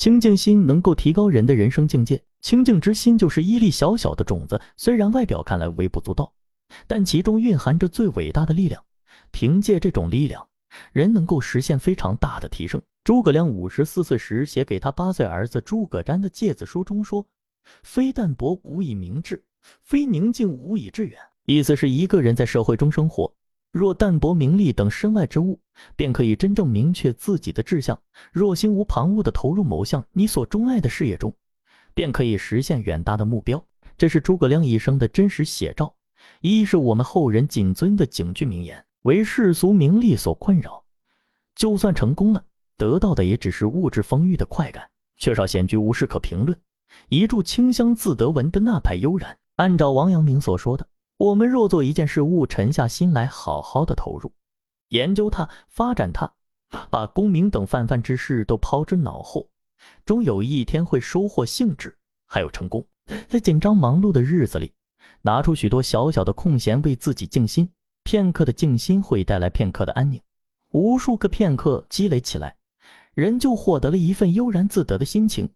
清净心能够提高人的人生境界。清净之心就是一粒小小的种子，虽然外表看来微不足道，但其中蕴含着最伟大的力量。凭借这种力量，人能够实现非常大的提升。诸葛亮五十四岁时写给他八岁儿子诸葛瞻的诫子书中说：“非淡泊无以明志，非宁静无以致远。”意思是一个人在社会中生活。若淡泊名利等身外之物，便可以真正明确自己的志向；若心无旁骛地投入某项你所钟爱的事业中，便可以实现远大的目标。这是诸葛亮一生的真实写照，一是我们后人谨遵的警句名言：为世俗名利所困扰，就算成功了，得到的也只是物质丰裕的快感，缺少闲居无事可评论，一柱清香自得闻的那派悠然。按照王阳明所说的。我们若做一件事物，沉下心来，好好的投入研究它、发展它，把功名等泛泛之事都抛之脑后，终有一天会收获兴致，还有成功。在紧张忙碌的日子里，拿出许多小小的空闲为自己静心，片刻的静心会带来片刻的安宁，无数个片刻积累起来，人就获得了一份悠然自得的心情，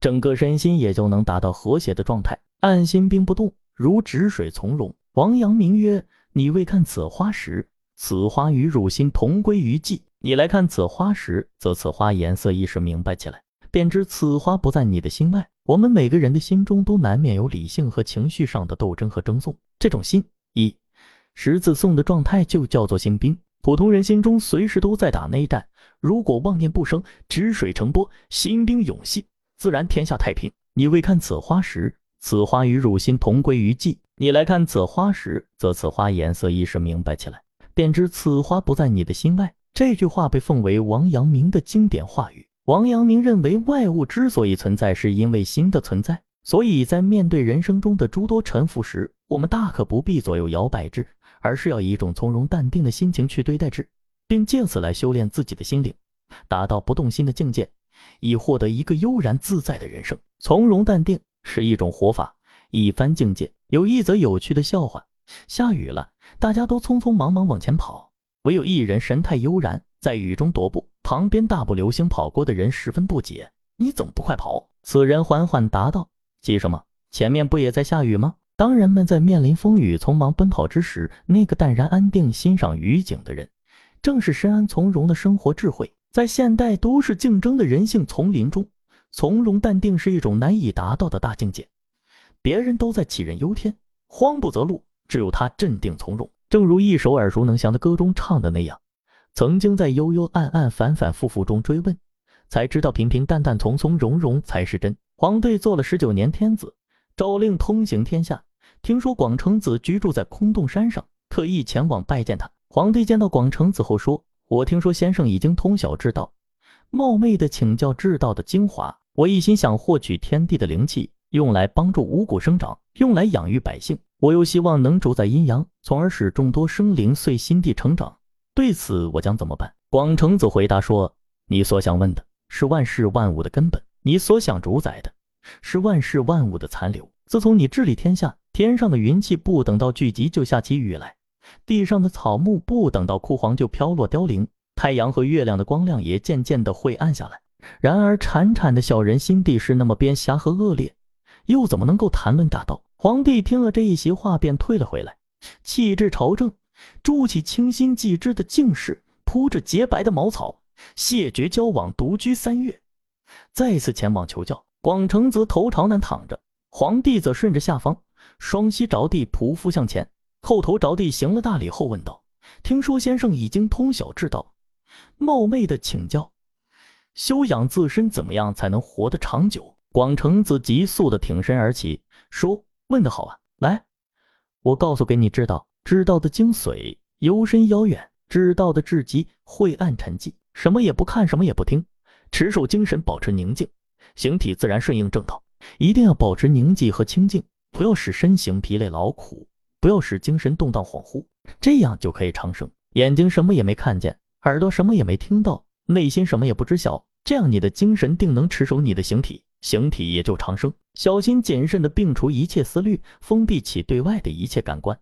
整个身心也就能达到和谐的状态，按心兵不动。如止水从容。王阳明曰：“你未看此花时，此花与汝心同归于寂；你来看此花时，则此花颜色一时明白起来，便知此花不在你的心外。我们每个人的心中都难免有理性和情绪上的斗争和争讼，这种心一十字送的状态就叫做心兵。普通人心中随时都在打内战，如果妄念不生，止水成波，心兵永息，自然天下太平。你未看此花时。”此花与汝心同归于寂。你来看此花时，则此花颜色一时明白起来，便知此花不在你的心外。这句话被奉为王阳明的经典话语。王阳明认为，外物之所以存在，是因为心的存在。所以在面对人生中的诸多沉浮时，我们大可不必左右摇摆之，而是要以一种从容淡定的心情去对待之，并借此来修炼自己的心灵，达到不动心的境界，以获得一个悠然自在的人生。从容淡定。是一种活法，一番境界。有一则有趣的笑话：下雨了，大家都匆匆忙忙往前跑，唯有一人神态悠然，在雨中踱步。旁边大步流星跑过的人十分不解：“你怎么不快跑？”此人缓缓答道：“急什么？前面不也在下雨吗？”当人们在面临风雨匆忙奔跑之时，那个淡然安定、欣赏雨景的人，正是深谙从容的生活智慧。在现代都市竞争的人性丛林中。从容淡定是一种难以达到的大境界。别人都在杞人忧天、慌不择路，只有他镇定从容。正如一首耳熟能详的歌中唱的那样：“曾经在幽幽暗暗、反反复复中追问，才知道平平淡淡、从从容容才是真。”黄帝做了十九年天子，诏令通行天下。听说广成子居住在空洞山上，特意前往拜见他。皇帝见到广成子后说：“我听说先生已经通晓之道，冒昧的请教至道的精华。”我一心想获取天地的灵气，用来帮助五谷生长，用来养育百姓。我又希望能主宰阴阳，从而使众多生灵随心地成长。对此，我将怎么办？广成子回答说：“你所想问的是万事万物的根本，你所想主宰的是万事万物的残留。自从你治理天下，天上的云气不等到聚集就下起雨来，地上的草木不等到枯黄就飘落凋零，太阳和月亮的光亮也渐渐的会暗下来。”然而，潺潺的小人心地是那么边狭和恶劣，又怎么能够谈论大道？皇帝听了这一席话，便退了回来，弃置朝政，筑起清新寂之的静室，铺着洁白的茅草，谢绝交往，独居三月，再次前往求教。广成子头朝南躺着，皇帝则顺着下方，双膝着地，匍匐向前，叩头着地行了大礼后问道：“听说先生已经通晓至道，冒昧的请教。”修养自身，怎么样才能活得长久？广成子急速的挺身而起，说：“问得好啊！来，我告诉给你知道，知道的精髓幽深遥远，知道的至极晦暗沉寂。什么也不看，什么也不听，持守精神，保持宁静，形体自然顺应正道。一定要保持宁静和清静，不要使身形疲累劳苦，不要使精神动荡恍惚，这样就可以长生。眼睛什么也没看见，耳朵什么也没听到，内心什么也不知晓，这样你的精神定能持守你的形体，形体也就长生。小心谨慎地摒除一切思虑，封闭起对外的一切感官。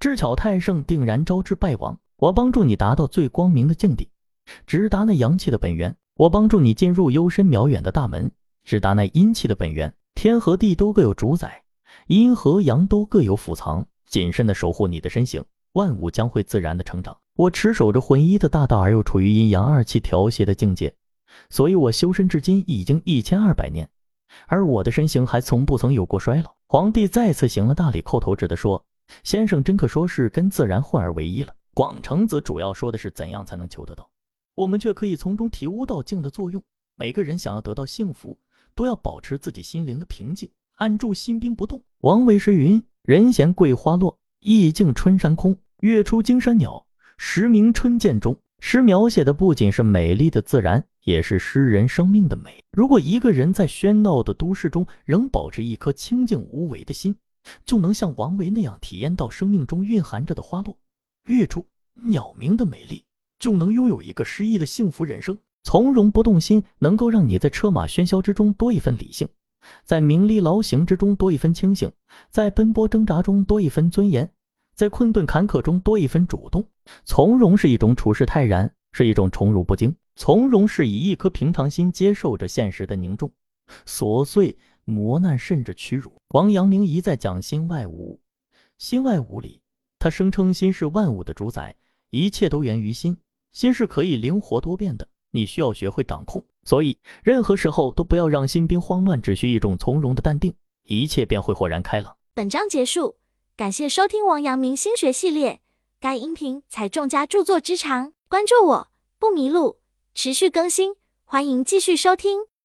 智巧太盛，定然招致败亡。我帮助你达到最光明的境地，直达那阳气的本源。我帮助你进入幽深渺远的大门，直达那阴气的本源。天和地都各有主宰，阴和阳都各有府藏。谨慎地守护你的身形，万物将会自然的成长。我持守着浑一的大道，而又处于阴阳二气调谐的境界，所以我修身至今已经一千二百年，而我的身形还从不曾有过衰老。皇帝再次行了大礼，叩头指的说：“先生真可说是跟自然混而为一了。”广成子主要说的是怎样才能求得到，我们却可以从中体悟到静的作用。每个人想要得到幸福，都要保持自己心灵的平静，按住心兵不动。王维诗云：“人闲桂花落，意境春山空。月出惊山鸟。”时鸣春涧中，诗描写的不仅是美丽的自然，也是诗人生命的美。如果一个人在喧闹的都市中仍保持一颗清静无为的心，就能像王维那样体验到生命中蕴含着的花落、月出、鸟鸣的美丽，就能拥有一个诗意的幸福人生。从容不动心，能够让你在车马喧嚣之中多一份理性，在名利劳形之中多一分清醒，在奔波挣扎中多一分尊严。在困顿坎坷中多一分主动，从容是一种处事泰然，是一种宠辱不惊。从容是以一颗平常心接受着现实的凝重、琐碎、磨难，甚至屈辱。王阳明一再讲心外无，心外无理。他声称心是万物的主宰，一切都源于心，心是可以灵活多变的，你需要学会掌控。所以任何时候都不要让心兵慌乱，只需一种从容的淡定，一切便会豁然开朗。本章结束。感谢收听王阳明心学系列，该音频采众家著作之长，关注我不迷路，持续更新，欢迎继续收听。